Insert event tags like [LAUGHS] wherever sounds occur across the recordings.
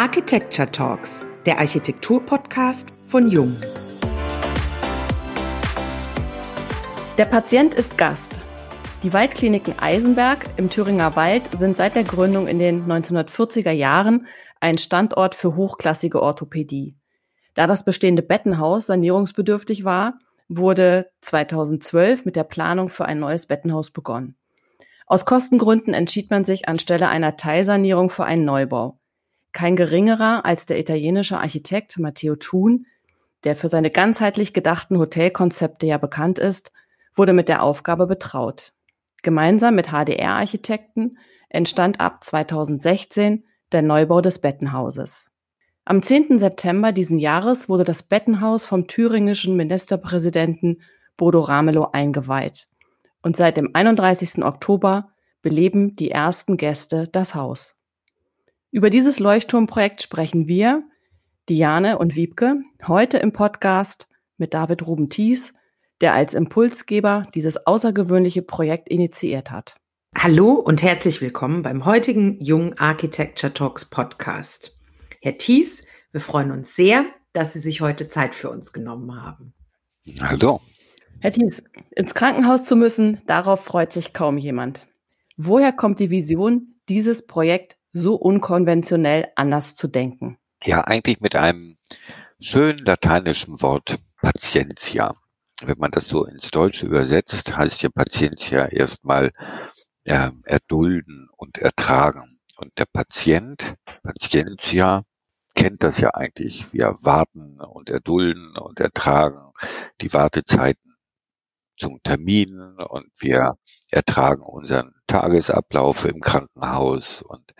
Architecture Talks, der Architektur-Podcast von Jung. Der Patient ist Gast. Die Waldkliniken Eisenberg im Thüringer Wald sind seit der Gründung in den 1940er Jahren ein Standort für hochklassige Orthopädie. Da das bestehende Bettenhaus sanierungsbedürftig war, wurde 2012 mit der Planung für ein neues Bettenhaus begonnen. Aus Kostengründen entschied man sich anstelle einer Teilsanierung für einen Neubau. Kein geringerer als der italienische Architekt Matteo Thun, der für seine ganzheitlich gedachten Hotelkonzepte ja bekannt ist, wurde mit der Aufgabe betraut. Gemeinsam mit HDR-Architekten entstand ab 2016 der Neubau des Bettenhauses. Am 10. September diesen Jahres wurde das Bettenhaus vom thüringischen Ministerpräsidenten Bodo Ramelow eingeweiht. Und seit dem 31. Oktober beleben die ersten Gäste das Haus. Über dieses Leuchtturmprojekt sprechen wir, Diane und Wiebke, heute im Podcast mit David Ruben Thies, der als Impulsgeber dieses außergewöhnliche Projekt initiiert hat. Hallo und herzlich willkommen beim heutigen Jung Architecture Talks Podcast. Herr Thies, wir freuen uns sehr, dass Sie sich heute Zeit für uns genommen haben. Hallo. Herr Thies, ins Krankenhaus zu müssen, darauf freut sich kaum jemand. Woher kommt die Vision, dieses Projekt so unkonventionell anders zu denken? Ja, eigentlich mit einem schönen lateinischen Wort Patientia wenn man das so ins Deutsche übersetzt, heißt ja Patientia erstmal äh, erdulden und ertragen. Und der Patient, Patientia, kennt das ja eigentlich. Wir warten und erdulden und ertragen die Wartezeiten zum Termin und wir ertragen unseren Tagesablauf im Krankenhaus und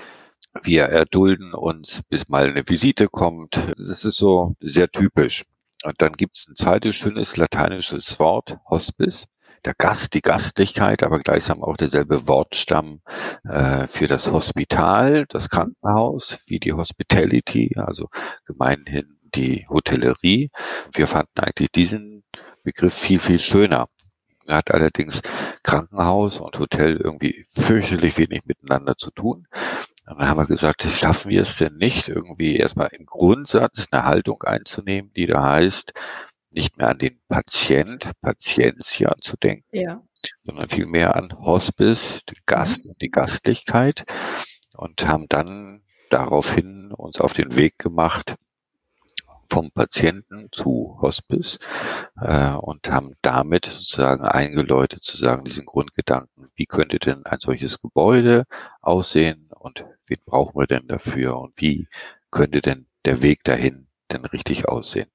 wir erdulden uns, bis mal eine Visite kommt. Das ist so sehr typisch. Und dann gibt es ein zweites schönes lateinisches Wort, Hospice. Der Gast, die Gastlichkeit, aber gleichsam auch derselbe Wortstamm äh, für das Hospital, das Krankenhaus, wie die Hospitality, also gemeinhin die Hotellerie. Wir fanden eigentlich diesen Begriff viel, viel schöner. Er hat allerdings Krankenhaus und Hotel irgendwie fürchterlich wenig miteinander zu tun. Und dann haben wir gesagt, schaffen wir es denn nicht, irgendwie erstmal im Grundsatz eine Haltung einzunehmen, die da heißt, nicht mehr an den Patient, Patientia zu denken, ja. sondern vielmehr an Hospice, den Gast und die Gastlichkeit und haben dann daraufhin uns auf den Weg gemacht, vom Patienten zu Hospice äh, und haben damit sozusagen eingeläutet zu sagen, diesen Grundgedanken, wie könnte denn ein solches Gebäude aussehen und wen brauchen wir denn dafür und wie könnte denn der Weg dahin denn richtig aussehen?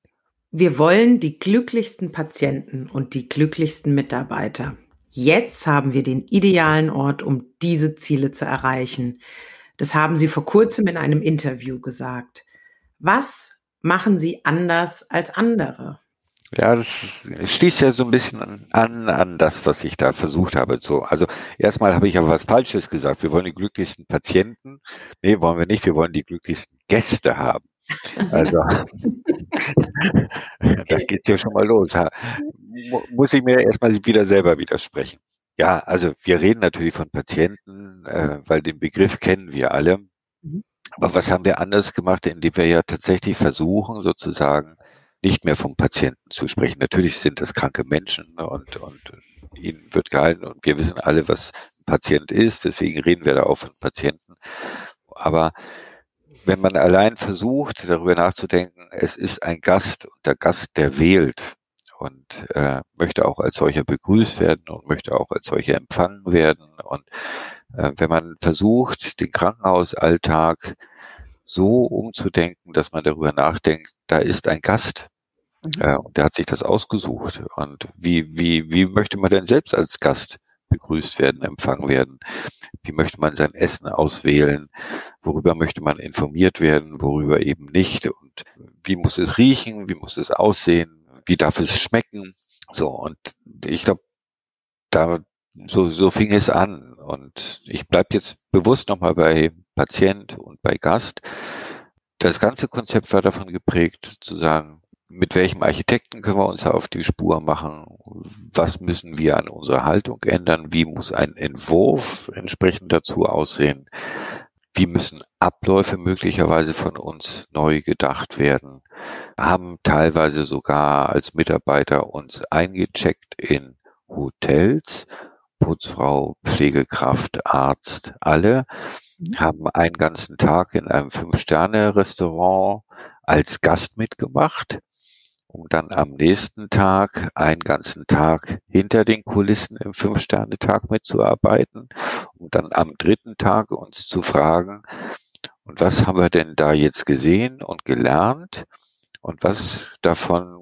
Wir wollen die glücklichsten Patienten und die glücklichsten Mitarbeiter. Jetzt haben wir den idealen Ort, um diese Ziele zu erreichen. Das haben Sie vor kurzem in einem Interview gesagt. Was machen Sie anders als andere? Ja, das schließt ja so ein bisschen an, an das, was ich da versucht habe. So, also erstmal habe ich aber was Falsches gesagt. Wir wollen die glücklichsten Patienten. Nee, wollen wir nicht. Wir wollen die glücklichsten Gäste haben. Also, [LAUGHS] da geht ja schon mal los. Muss ich mir erstmal wieder selber widersprechen. Ja, also wir reden natürlich von Patienten, äh, weil den Begriff kennen wir alle. Aber was haben wir anders gemacht, indem wir ja tatsächlich versuchen, sozusagen nicht mehr vom Patienten zu sprechen. Natürlich sind das kranke Menschen ne, und, und ihnen wird gehalten und wir wissen alle, was ein Patient ist, deswegen reden wir da auch von Patienten. Aber wenn man allein versucht, darüber nachzudenken, es ist ein Gast und der Gast, der wählt und äh, möchte auch als solcher begrüßt werden und möchte auch als solcher empfangen werden. Und äh, wenn man versucht, den Krankenhausalltag so umzudenken, dass man darüber nachdenkt, da ist ein Gast. Mhm. Äh, und der hat sich das ausgesucht. Und wie, wie, wie möchte man denn selbst als Gast begrüßt werden, empfangen werden? Wie möchte man sein Essen auswählen? Worüber möchte man informiert werden? Worüber eben nicht? Und wie muss es riechen? Wie muss es aussehen? Wie darf es schmecken? So. Und ich glaube, da, so, so fing es an. Und ich bleibe jetzt bewusst nochmal bei Patient und bei Gast. Das ganze Konzept war davon geprägt, zu sagen, mit welchem Architekten können wir uns auf die Spur machen? Was müssen wir an unserer Haltung ändern? Wie muss ein Entwurf entsprechend dazu aussehen? Wie müssen Abläufe möglicherweise von uns neu gedacht werden, haben teilweise sogar als Mitarbeiter uns eingecheckt in Hotels, Putzfrau, Pflegekraft, Arzt, alle mhm. haben einen ganzen Tag in einem Fünf-Sterne-Restaurant als Gast mitgemacht, um dann am nächsten Tag einen ganzen Tag hinter den Kulissen im Fünf-Sterne-Tag mitzuarbeiten, um dann am dritten Tag uns zu fragen, und was haben wir denn da jetzt gesehen und gelernt? Und was davon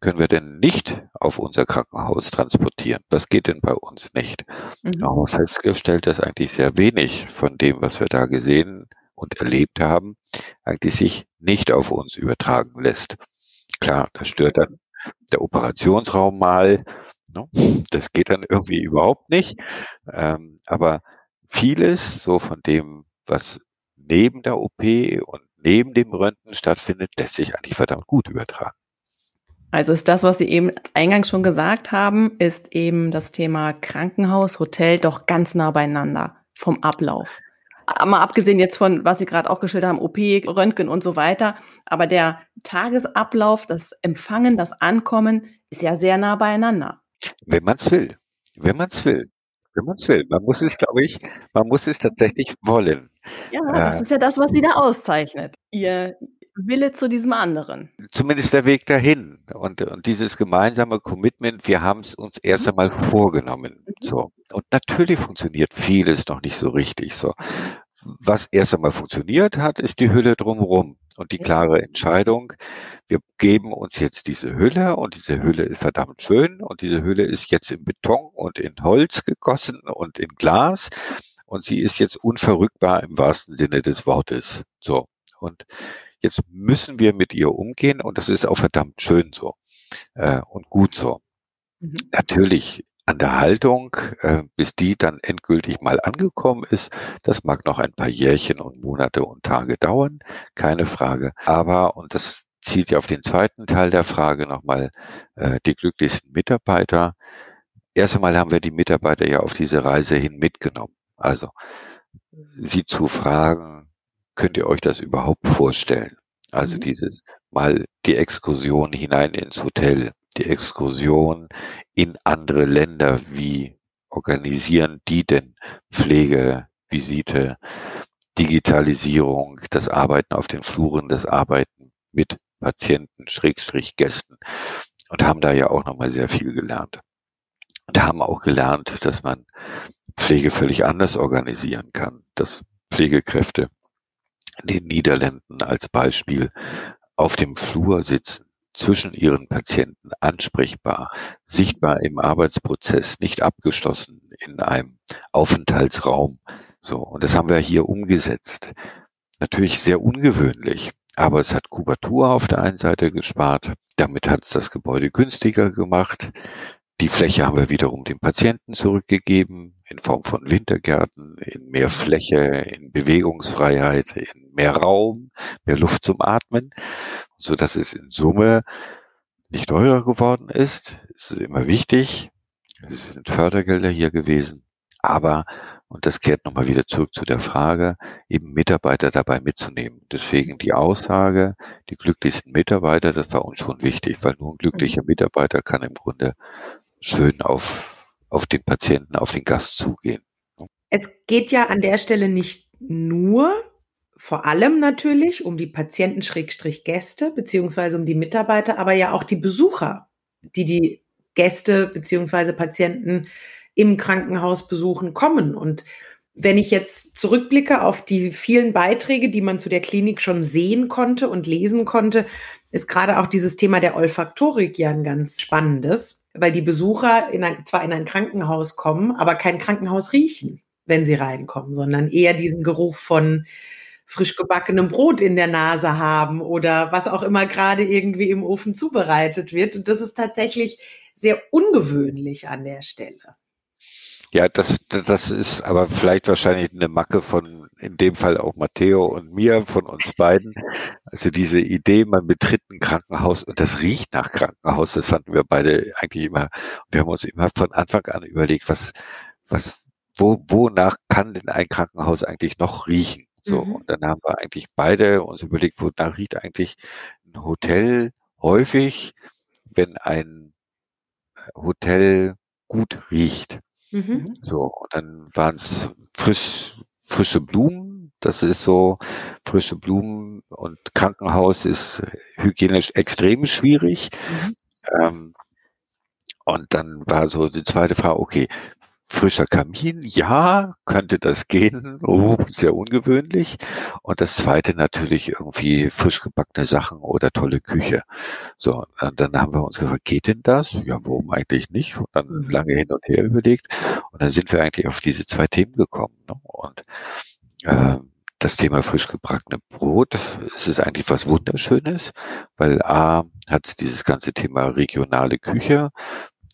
können wir denn nicht auf unser Krankenhaus transportieren? Was geht denn bei uns nicht? Mhm. Da haben wir festgestellt, dass eigentlich sehr wenig von dem, was wir da gesehen und erlebt haben, eigentlich sich nicht auf uns übertragen lässt. Klar, das stört dann der Operationsraum mal. Ne? Das geht dann irgendwie überhaupt nicht. Ähm, aber vieles so von dem, was neben der OP und neben dem Röntgen stattfindet, lässt sich eigentlich verdammt gut übertragen. Also ist das, was Sie eben eingangs schon gesagt haben, ist eben das Thema Krankenhaus, Hotel doch ganz nah beieinander vom Ablauf. Mal abgesehen jetzt von, was Sie gerade auch geschildert haben, OP, Röntgen und so weiter. Aber der Tagesablauf, das Empfangen, das Ankommen ist ja sehr nah beieinander. Wenn man es will. Wenn man es will. Wenn man es will. Man muss es, glaube ich, man muss es tatsächlich wollen. Ja, das äh, ist ja das, was Sie da auszeichnet. Ihr, Wille zu diesem anderen. Zumindest der Weg dahin und, und dieses gemeinsame Commitment, wir haben es uns erst mhm. einmal vorgenommen. Mhm. So. Und natürlich funktioniert vieles noch nicht so richtig. So. Was erst einmal funktioniert hat, ist die Hülle drumherum und die klare Entscheidung, wir geben uns jetzt diese Hülle und diese Hülle ist verdammt schön und diese Hülle ist jetzt in Beton und in Holz gegossen und in Glas und sie ist jetzt unverrückbar im wahrsten Sinne des Wortes. So. Und Jetzt müssen wir mit ihr umgehen und das ist auch verdammt schön so äh, und gut so. Mhm. Natürlich an der Haltung, äh, bis die dann endgültig mal angekommen ist, das mag noch ein paar Jährchen und Monate und Tage dauern, keine Frage. Aber, und das zielt ja auf den zweiten Teil der Frage nochmal, äh, die glücklichsten Mitarbeiter. Erst einmal haben wir die Mitarbeiter ja auf diese Reise hin mitgenommen. Also sie zu fragen, könnt ihr euch das überhaupt vorstellen? Also mhm. dieses mal die Exkursion hinein ins Hotel, die Exkursion in andere Länder. Wie organisieren die denn Pflege, Visite, Digitalisierung, das Arbeiten auf den Fluren, das Arbeiten mit Patienten, Schrägstrich Gästen und haben da ja auch nochmal sehr viel gelernt. Und haben auch gelernt, dass man Pflege völlig anders organisieren kann, dass Pflegekräfte in den Niederlanden als Beispiel auf dem Flur sitzen, zwischen ihren Patienten ansprechbar, sichtbar im Arbeitsprozess, nicht abgeschlossen in einem Aufenthaltsraum. So. Und das haben wir hier umgesetzt. Natürlich sehr ungewöhnlich, aber es hat Kubatur auf der einen Seite gespart. Damit hat es das Gebäude günstiger gemacht. Die Fläche haben wir wiederum dem Patienten zurückgegeben in Form von Wintergärten, in mehr Fläche, in Bewegungsfreiheit, in mehr Raum, mehr Luft zum Atmen, so dass es in Summe nicht teurer geworden ist. Es ist immer wichtig. Es sind Fördergelder hier gewesen. Aber, und das kehrt nochmal wieder zurück zu der Frage, eben Mitarbeiter dabei mitzunehmen. Deswegen die Aussage, die glücklichsten Mitarbeiter, das war uns schon wichtig, weil nur ein glücklicher Mitarbeiter kann im Grunde schön auf, auf den Patienten, auf den Gast zugehen. Es geht ja an der Stelle nicht nur, vor allem natürlich um die Patienten-Gäste beziehungsweise um die Mitarbeiter, aber ja auch die Besucher, die die Gäste beziehungsweise Patienten im Krankenhaus besuchen kommen. Und wenn ich jetzt zurückblicke auf die vielen Beiträge, die man zu der Klinik schon sehen konnte und lesen konnte, ist gerade auch dieses Thema der Olfaktorik ja ein ganz spannendes weil die Besucher in ein, zwar in ein Krankenhaus kommen, aber kein Krankenhaus riechen, wenn sie reinkommen, sondern eher diesen Geruch von frisch gebackenem Brot in der Nase haben oder was auch immer gerade irgendwie im Ofen zubereitet wird. Und das ist tatsächlich sehr ungewöhnlich an der Stelle. Ja, das, das ist aber vielleicht wahrscheinlich eine Macke von, in dem Fall auch Matteo und mir, von uns beiden. Also diese Idee, man betritt ein Krankenhaus und das riecht nach Krankenhaus, das fanden wir beide eigentlich immer. Wir haben uns immer von Anfang an überlegt, was, was, wo, wonach kann denn ein Krankenhaus eigentlich noch riechen? So, Mhm. und dann haben wir eigentlich beide uns überlegt, wonach riecht eigentlich ein Hotel häufig, wenn ein Hotel gut riecht. Mhm. So, und dann waren es frisch, frische Blumen. Das ist so, frische Blumen und Krankenhaus ist hygienisch extrem schwierig. Mhm. Ähm, und dann war so die zweite Frage, okay, frischer Kamin, ja, könnte das gehen, oh, sehr ungewöhnlich. Und das zweite natürlich irgendwie frisch gebackene Sachen oder tolle Küche. So, und dann haben wir uns gefragt, geht denn das? Ja, warum eigentlich nicht? Und dann Mhm. lange hin und her überlegt. Und dann sind wir eigentlich auf diese zwei Themen gekommen. Ne? Und äh, das Thema frisch gebackene Brot, es ist eigentlich was Wunderschönes, weil A hat es dieses ganze Thema regionale Küche.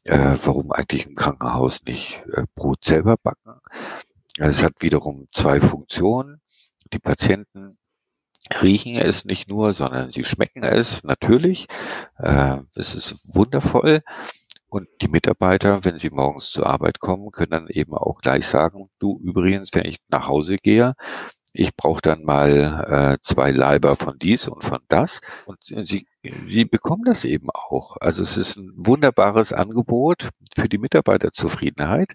Äh, warum eigentlich im Krankenhaus nicht äh, Brot selber backen? Es hat wiederum zwei Funktionen. Die Patienten riechen es nicht nur, sondern sie schmecken es natürlich. Äh, es ist wundervoll. Und die Mitarbeiter, wenn sie morgens zur Arbeit kommen, können dann eben auch gleich sagen, du übrigens, wenn ich nach Hause gehe, ich brauche dann mal äh, zwei Leiber von dies und von das. Und sie, sie bekommen das eben auch. Also es ist ein wunderbares Angebot für die Mitarbeiterzufriedenheit,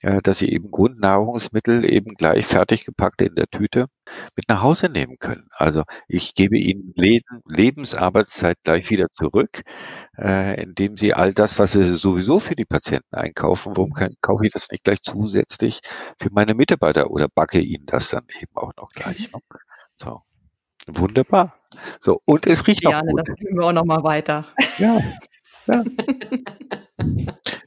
äh, dass sie eben Grundnahrungsmittel eben gleich fertig gepackt in der Tüte mit nach Hause nehmen können. Also ich gebe ihnen Leben, Lebensarbeitszeit gleich wieder zurück, äh, indem sie all das, was sie sowieso für die Patienten einkaufen, warum kann, kaufe ich das nicht gleich zusätzlich für meine Mitarbeiter oder backe ihnen das dann eben auch noch gleich. Ne? So. Wunderbar. So, und es riecht auch Diane, gut. das geben wir auch noch mal weiter. Ja. ja. [LAUGHS]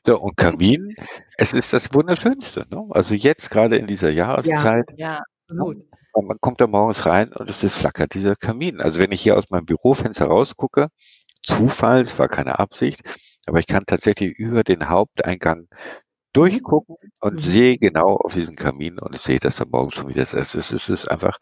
So, und Kamin, es ist das Wunderschönste. Ne? Also jetzt gerade in dieser Jahreszeit, Ja, absolut. man man kommt da morgens rein und es ist flackert dieser Kamin. Also wenn ich hier aus meinem Bürofenster rausgucke, Zufall, es war keine Absicht, aber ich kann tatsächlich über den Haupteingang durchgucken und Mhm. sehe genau auf diesen Kamin und sehe, dass da morgen schon wieder ist. Es ist, es ist einfach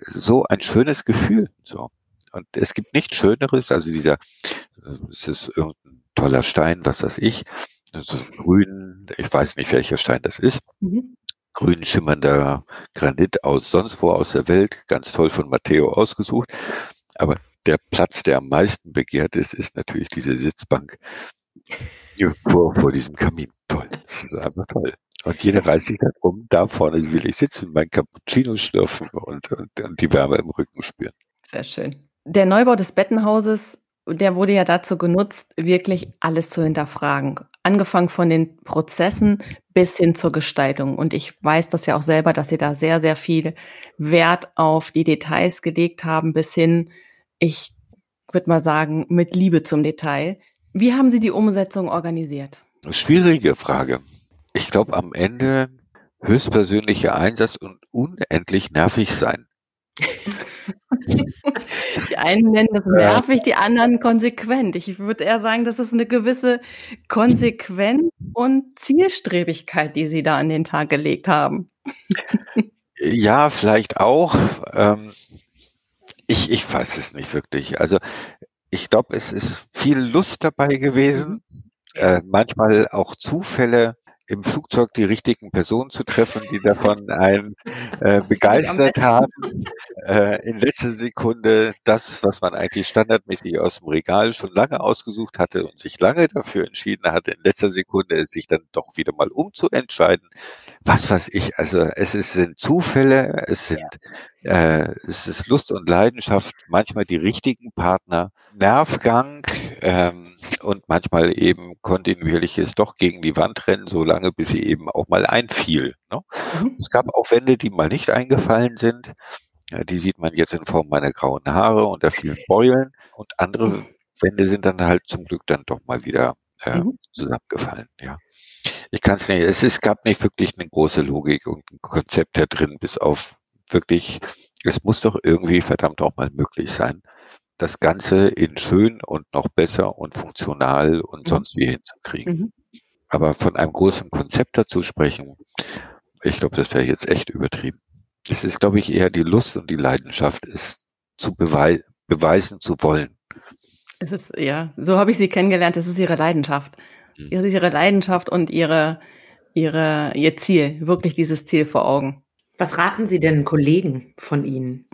so ein schönes Gefühl. So. Und es gibt nichts Schöneres, also dieser, äh, es ist irgendein toller Stein, was weiß ich, so ein grün, ich weiß nicht, welcher Stein das ist, Mhm. grün schimmernder Granit aus sonst wo aus der Welt, ganz toll von Matteo ausgesucht. Aber der Platz, der am meisten begehrt ist, ist natürlich diese Sitzbank hier vor, vor diesem Kamin. Toll. Das ist einfach toll. Und jeder reißt sich da drum, da vorne will ich sitzen, mein Cappuccino schlürfen und, und, und die Wärme im Rücken spüren. Sehr schön. Der Neubau des Bettenhauses, der wurde ja dazu genutzt, wirklich alles zu hinterfragen. Angefangen von den Prozessen bis hin zur Gestaltung. Und ich weiß das ja auch selber, dass Sie da sehr, sehr viel Wert auf die Details gelegt haben, bis hin, ich würde mal sagen, mit Liebe zum Detail. Wie haben Sie die Umsetzung organisiert? Schwierige Frage. Ich glaube, am Ende höchstpersönlicher Einsatz und unendlich nervig sein. [LAUGHS] [LAUGHS] Die einen nennen das nervig, die anderen konsequent. Ich würde eher sagen, das ist eine gewisse Konsequenz und Zielstrebigkeit, die Sie da an den Tag gelegt haben. [LAUGHS] Ja, vielleicht auch. Ähm, ich, ich weiß es nicht wirklich. Also ich glaube, es ist viel Lust dabei gewesen. Äh, manchmal auch Zufälle im Flugzeug die richtigen Personen zu treffen, die davon [LAUGHS] einen äh, begeistert haben. Äh, in letzter Sekunde das, was man eigentlich standardmäßig aus dem Regal schon lange ausgesucht hatte und sich lange dafür entschieden hatte, in letzter Sekunde sich dann doch wieder mal umzuentscheiden. Was weiß ich, also es ist, sind Zufälle, es sind äh, es ist Lust und Leidenschaft, manchmal die richtigen Partner, Nervgang ähm, und manchmal eben kontinuierliches doch gegen die Wand rennen, so lange, bis sie eben auch mal einfiel. Ne? Mhm. Es gab auch Wände, die mal nicht eingefallen sind. Ja, die sieht man jetzt in Form meiner grauen Haare und der vielen Beulen. Und andere Wände sind dann halt zum Glück dann doch mal wieder äh, Mhm. zusammengefallen. Ja, ich kann es nicht. Es, es gab nicht wirklich eine große Logik und ein Konzept da drin, bis auf wirklich. Es muss doch irgendwie verdammt auch mal möglich sein, das Ganze in schön und noch besser und funktional und Mhm. sonst wie hinzukriegen. Mhm. Aber von einem großen Konzept dazu sprechen, ich glaube, das wäre jetzt echt übertrieben. Es ist, glaube ich, eher die Lust und die Leidenschaft, es zu bewei beweisen zu wollen. Es ist, ja, so habe ich Sie kennengelernt, es ist Ihre Leidenschaft. Mhm. Es ist Ihre Leidenschaft und Ihre ihre, Ihr Ziel, wirklich dieses Ziel vor Augen. Was raten Sie denn Kollegen von Ihnen?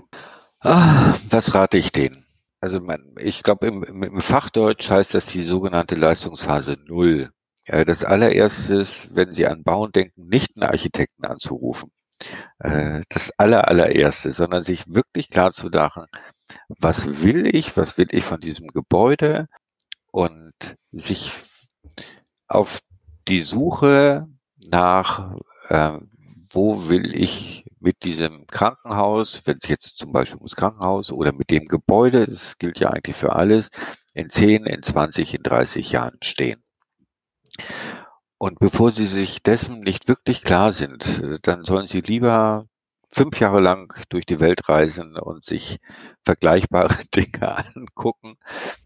Ah, was rate ich denen? Also man, ich glaube, im, im, Fachdeutsch heißt das die sogenannte Leistungsphase Null. Ja, das allererste ist, wenn Sie an Bauen denken, nicht einen Architekten anzurufen. Äh, das aller, allererste, sondern sich wirklich klar zu machen, was will ich, was will ich von diesem Gebäude und sich auf die Suche nach, äh, wo will ich mit diesem Krankenhaus, wenn es jetzt zum Beispiel ums Krankenhaus oder mit dem Gebäude, das gilt ja eigentlich für alles, in 10, in 20, in 30 Jahren stehen. Und bevor Sie sich dessen nicht wirklich klar sind, dann sollen Sie lieber fünf Jahre lang durch die Welt reisen und sich vergleichbare [LAUGHS] Dinge angucken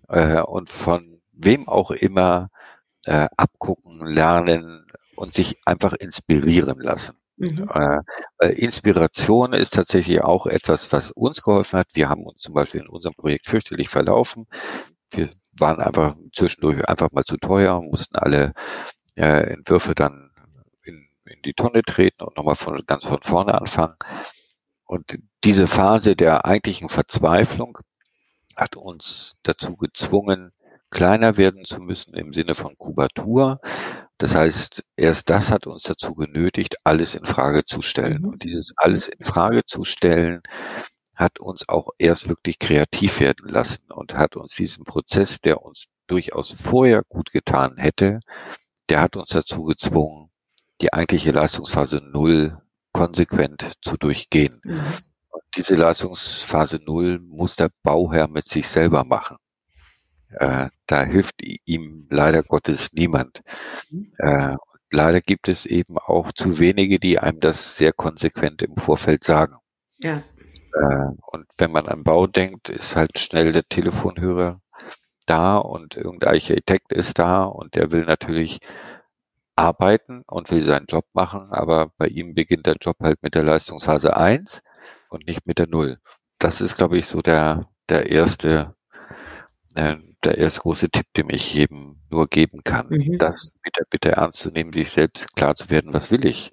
äh, und von wem auch immer äh, abgucken, lernen und sich einfach inspirieren lassen. Mhm. Äh, Inspiration ist tatsächlich auch etwas, was uns geholfen hat. Wir haben uns zum Beispiel in unserem Projekt fürchterlich verlaufen. Wir waren einfach zwischendurch einfach mal zu teuer, mussten alle äh, Entwürfe dann in, in die Tonne treten und nochmal von, ganz von vorne anfangen. Und diese Phase der eigentlichen Verzweiflung hat uns dazu gezwungen, kleiner werden zu müssen im Sinne von Kubatur. Das heißt, erst das hat uns dazu genötigt, alles in Frage zu stellen. Mhm. Und dieses alles in Frage zu stellen, hat uns auch erst wirklich kreativ werden lassen und hat uns diesen Prozess, der uns durchaus vorher gut getan hätte, der hat uns dazu gezwungen, die eigentliche Leistungsphase Null konsequent zu durchgehen. Mhm. Und diese Leistungsphase Null muss der Bauherr mit sich selber machen. Äh, da hilft ihm leider Gottes niemand. Mhm. Äh, leider gibt es eben auch zu wenige, die einem das sehr konsequent im Vorfeld sagen. Ja. Äh, und wenn man an Bau denkt, ist halt schnell der Telefonhörer da und irgendein Architekt ist da und der will natürlich arbeiten und will seinen Job machen, aber bei ihm beginnt der Job halt mit der Leistungsphase 1 und nicht mit der 0. Das ist, glaube ich, so der, der erste äh, der erste große Tipp, den ich jedem nur geben kann. Mhm. Das bitte, bitte ernst zu nehmen, sich selbst klar zu werden, was will ich?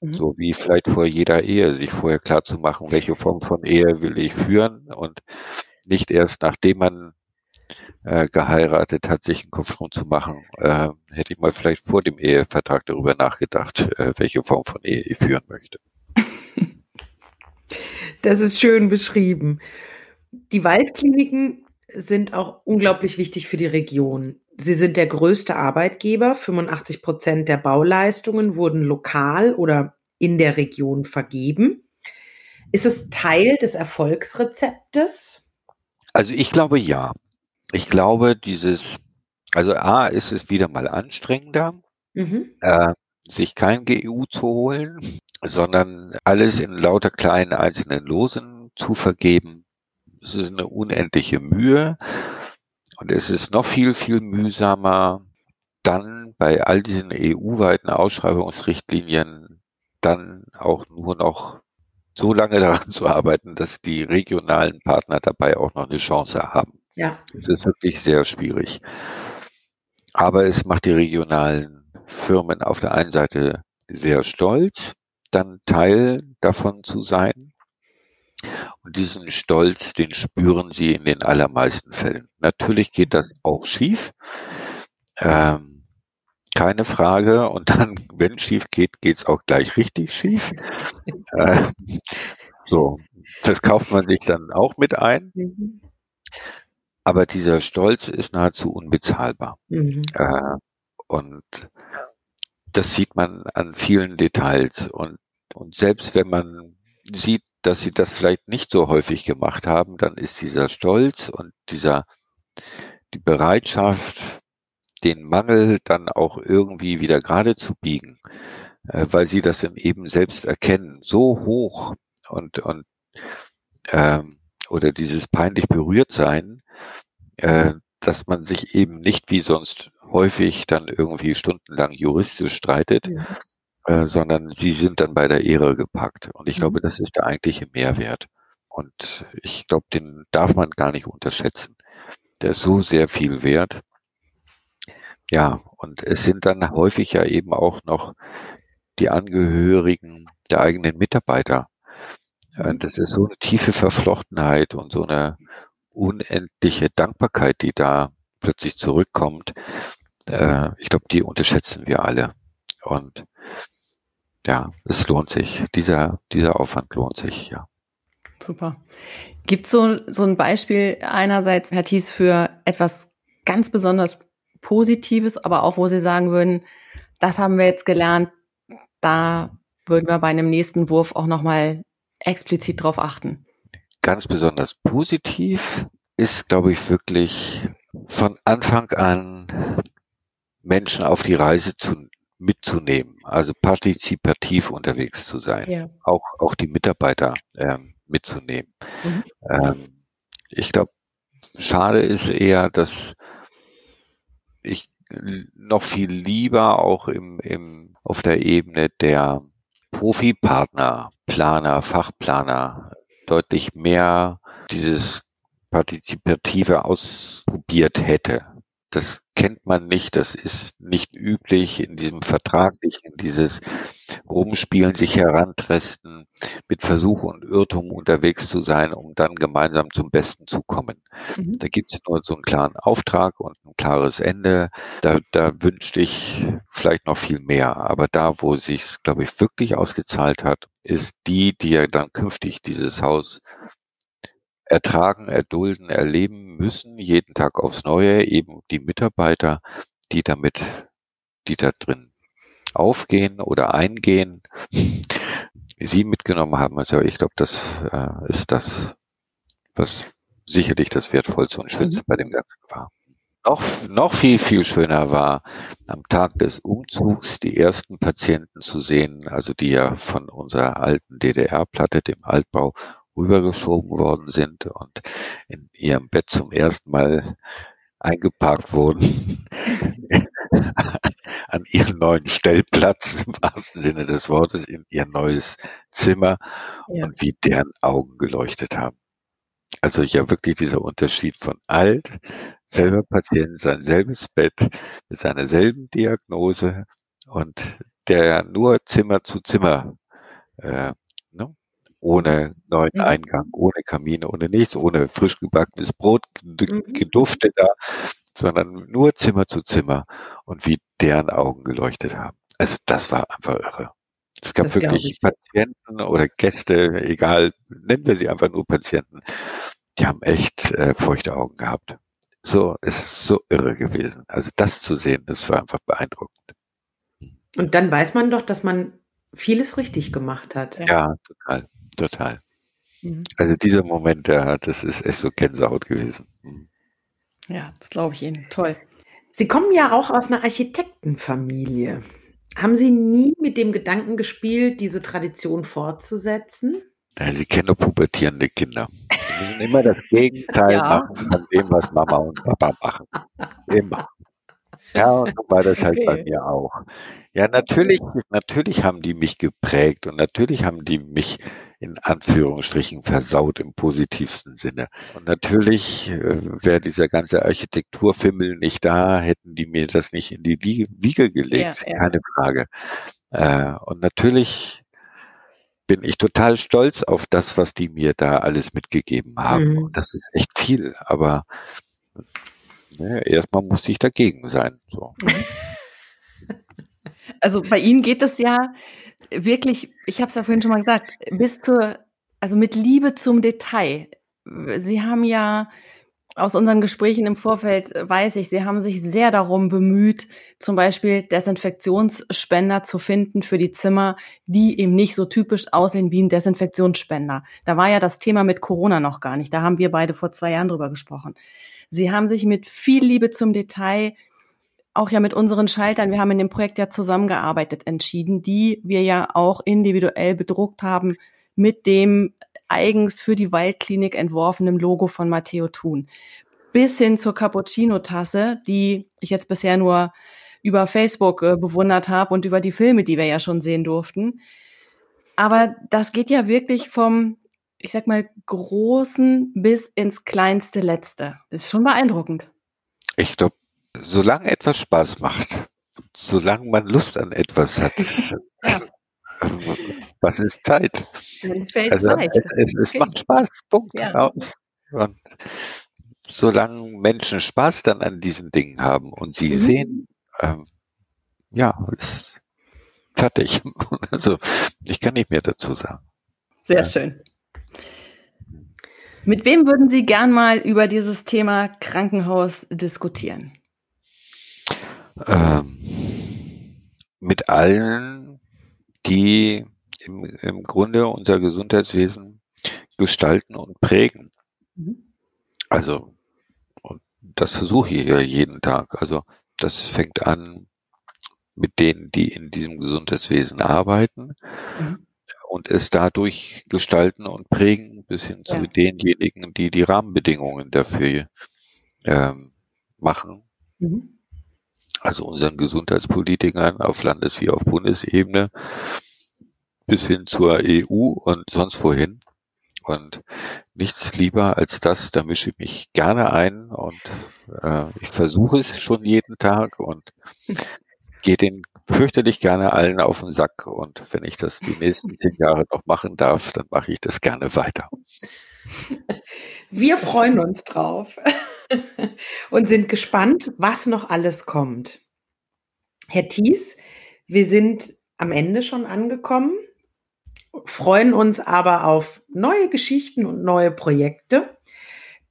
Mhm. So wie vielleicht vor jeder Ehe, sich vorher klar zu machen, welche Form von Ehe will ich führen und nicht erst nachdem man äh, geheiratet hat, sich einen Kopf drum zu machen, äh, hätte ich mal vielleicht vor dem Ehevertrag darüber nachgedacht, äh, welche Form von Ehe ich führen möchte. [LAUGHS] Das ist schön beschrieben. Die Waldkliniken sind auch unglaublich wichtig für die Region. Sie sind der größte Arbeitgeber. 85 Prozent der Bauleistungen wurden lokal oder in der Region vergeben. Ist es Teil des Erfolgsrezeptes? Also ich glaube ja. Ich glaube, dieses, also A, ist es wieder mal anstrengender, mhm. äh, sich kein GU zu holen, sondern alles in lauter kleinen einzelnen Losen zu vergeben es ist eine unendliche Mühe und es ist noch viel, viel mühsamer, dann bei all diesen EU-weiten Ausschreibungsrichtlinien dann auch nur noch so lange [LAUGHS] daran zu arbeiten, dass die regionalen Partner dabei auch noch eine Chance haben. Ja. Das ist wirklich sehr schwierig. Aber es macht die regionalen Firmen auf der einen Seite sehr stolz, dann Teil davon zu sein. Und diesen Stolz, den spüren sie in den allermeisten Fällen. Natürlich geht das auch schief. Ähm, keine Frage. Und dann, [LAUGHS] wenn es schief geht, geht es auch gleich richtig schief. äh, so, das kauft man sich dann auch mit ein. Mhm. Aber dieser Stolz ist nahezu unbezahlbar. Mhm. Äh, und das sieht man an vielen Details. Und, und selbst wenn man sieht, dass sie das vielleicht nicht so häufig gemacht haben, dann ist dieser Stolz und dieser, die Bereitschaft, den Mangel dann auch irgendwie wieder gerade zu biegen, äh, weil sie das eben selbst erkennen, so hoch und, und ähm, oder dieses peinlich berührt sein, äh, dass man sich eben nicht wie sonst häufig dann irgendwie stundenlang juristisch streitet, ja. Äh, sondern sie sind dann bei der Ehre gepackt. Und ich mhm. glaube, das ist der eigentliche Mehrwert. Und ich glaube, den darf man gar nicht unterschätzen. Der ist so sehr viel wert. ja, und es sind dann häufig ja eben auch noch die Angehörigen der eigenen Mitarbeiter. Äh, das ist so eine tiefe Verflochtenheit und so eine unendliche Dankbarkeit, die da plötzlich zurückkommt. Äh, ich glaube, die unterschätzen wir alle. Und ja, es lohnt sich. Dieser, dieser Aufwand lohnt sich, ja. Super. Gibt es so, so ein Beispiel einerseits, Herr Thies, für etwas ganz besonders Positives, aber auch, wo Sie sagen würden, das haben wir jetzt gelernt, da würden wir bei einem nächsten Wurf auch nochmal explizit drauf achten? Ganz besonders positiv ist, glaube ich, wirklich von Anfang an Menschen auf die Reise zu, mitzunehmen, also partizipativ unterwegs zu sein, ja. auch, auch die Mitarbeiter ähm, mitzunehmen. Mhm. Ähm, ich glaube, schade ist eher, dass ich noch viel lieber auch im, im, auf der Ebene der Profipartner, Planer, Fachplaner deutlich mehr dieses Partizipative ausprobiert hätte. Das kennt man nicht, das ist nicht üblich in diesem vertraglichen, dieses Rumspielen, sich herantresten, mit Versuch und Irrtum unterwegs zu sein, um dann gemeinsam zum Besten zu kommen. Mhm. Da gibt es nur so einen klaren Auftrag und ein klares Ende. Da, da wünschte ich vielleicht noch viel mehr. Aber da, wo sich glaube ich, wirklich ausgezahlt hat, ist die, die ja dann künftig dieses Haus ertragen, erdulden, erleben müssen, jeden Tag aufs Neue, eben die Mitarbeiter, die damit, die da drin aufgehen oder eingehen, sie mitgenommen haben. Also ich glaube, das äh, ist das, was sicherlich das Wertvollste und Schönste mhm. bei dem Ganzen war. Noch, noch viel, viel schöner war, am Tag des Umzugs die ersten Patienten zu sehen, also die ja von unserer alten DDR-Platte, dem Altbau, rübergeschoben worden sind und in ihrem Bett zum ersten Mal eingeparkt wurden [LAUGHS] an ihren neuen Stellplatz im wahrsten Sinne des Wortes in ihr neues Zimmer ja. und wie deren Augen geleuchtet haben. Also ja wirklich dieser Unterschied von alt, selber Patient, sein selbes Bett mit seiner selben Diagnose und der nur Zimmer zu Zimmer äh, ohne neuen mhm. Eingang, ohne Kamine, ohne nichts, ohne frisch gebackenes Brot, mhm. geduftet da, sondern nur Zimmer zu Zimmer und wie deren Augen geleuchtet haben. Also das war einfach irre. Es gab das wirklich Patienten oder Gäste, egal, nennen wir sie einfach nur Patienten, die haben echt äh, feuchte Augen gehabt. So, es ist so irre gewesen. Also das zu sehen, das war einfach beeindruckend. Und dann weiß man doch, dass man vieles richtig gemacht hat. Ja, total total. Mhm. Also dieser Moment, der, das ist echt so Gänsehaut gewesen. Mhm. Ja, das glaube ich Ihnen. Toll. Sie kommen ja auch aus einer Architektenfamilie. Haben Sie nie mit dem Gedanken gespielt, diese Tradition fortzusetzen? Ja, Sie kennen doch pubertierende Kinder. Sie müssen immer das Gegenteil [LAUGHS] ja. machen von dem, was Mama und Papa machen. Immer. Ja, und so war das halt okay. bei mir auch. Ja, natürlich, natürlich haben die mich geprägt und natürlich haben die mich in Anführungsstrichen versaut im positivsten Sinne. Und natürlich äh, wäre dieser ganze Architekturfimmel nicht da, hätten die mir das nicht in die Wiege gelegt, ja, ja. keine Frage. Äh, und natürlich bin ich total stolz auf das, was die mir da alles mitgegeben haben. Mhm. Und das ist echt viel, aber ne, erstmal muss ich dagegen sein. So. [LAUGHS] Also bei Ihnen geht es ja wirklich, ich habe es ja vorhin schon mal gesagt, bis zur, also mit Liebe zum Detail. Sie haben ja aus unseren Gesprächen im Vorfeld weiß ich, Sie haben sich sehr darum bemüht, zum Beispiel Desinfektionsspender zu finden für die Zimmer, die eben nicht so typisch aussehen wie ein Desinfektionsspender. Da war ja das Thema mit Corona noch gar nicht. Da haben wir beide vor zwei Jahren drüber gesprochen. Sie haben sich mit viel Liebe zum Detail auch ja mit unseren Schaltern, wir haben in dem Projekt ja zusammengearbeitet, entschieden, die wir ja auch individuell bedruckt haben mit dem eigens für die Waldklinik entworfenen Logo von Matteo Thun. Bis hin zur Cappuccino-Tasse, die ich jetzt bisher nur über Facebook äh, bewundert habe und über die Filme, die wir ja schon sehen durften. Aber das geht ja wirklich vom, ich sag mal, großen bis ins kleinste Letzte. ist schon beeindruckend. Ich glaube, solange etwas Spaß macht, solange man Lust an etwas hat, ja. was ist Zeit? Also, Zeit. Es, es, okay. macht Spaß, Punkt. Ja. Und solange Menschen Spaß dann an diesen Dingen haben und sie mhm. sehen, ähm, ja, ist fertig. [LAUGHS] Also ich kann nicht mehr dazu sagen. Sehr ja. schön. Mit wem würden Sie gern mal über dieses Thema Krankenhaus diskutieren? Ähm, mit allen, die im, im Grunde unser Gesundheitswesen gestalten und prägen. Mhm. Also, und das versuche ich ja jeden Tag. Also, das fängt an mit denen, die in diesem Gesundheitswesen arbeiten mhm. und es dadurch gestalten und prägen, bis hin ja. zu denjenigen, die die Rahmenbedingungen dafür ähm, machen. Mhm. Also unseren Gesundheitspolitikern auf Landes- wie auf Bundesebene bis hin zur EU und sonst wohin. Und nichts lieber als das, da mische ich mich gerne ein und äh, ich versuche es schon jeden Tag und [LAUGHS] gehe den fürchterlich gerne allen auf den Sack. Und wenn ich das die nächsten zehn Jahre noch machen darf, dann mache ich das gerne weiter. Wir freuen uns drauf [LAUGHS] und sind gespannt, was noch alles kommt. Herr Thies, wir sind am Ende schon angekommen, freuen uns aber auf neue Geschichten und neue Projekte,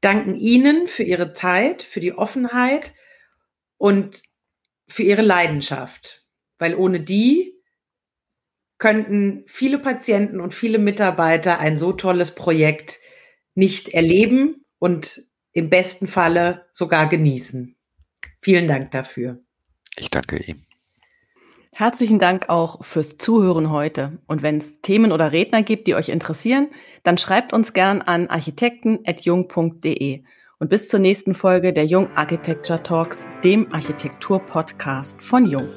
danken Ihnen für Ihre Zeit, für die Offenheit und für ihre Leidenschaft, weil ohne die könnten viele Patienten und viele Mitarbeiter ein so tolles Projekt nicht erleben und im besten Falle sogar genießen. Vielen Dank dafür. Ich danke Ihnen. Herzlichen Dank auch fürs Zuhören heute. Und wenn es Themen oder Redner gibt, die euch interessieren, dann schreibt uns gern an architekten.jung.de. Und bis zur nächsten Folge der Jung Architecture Talks, dem Architektur-Podcast von Jung.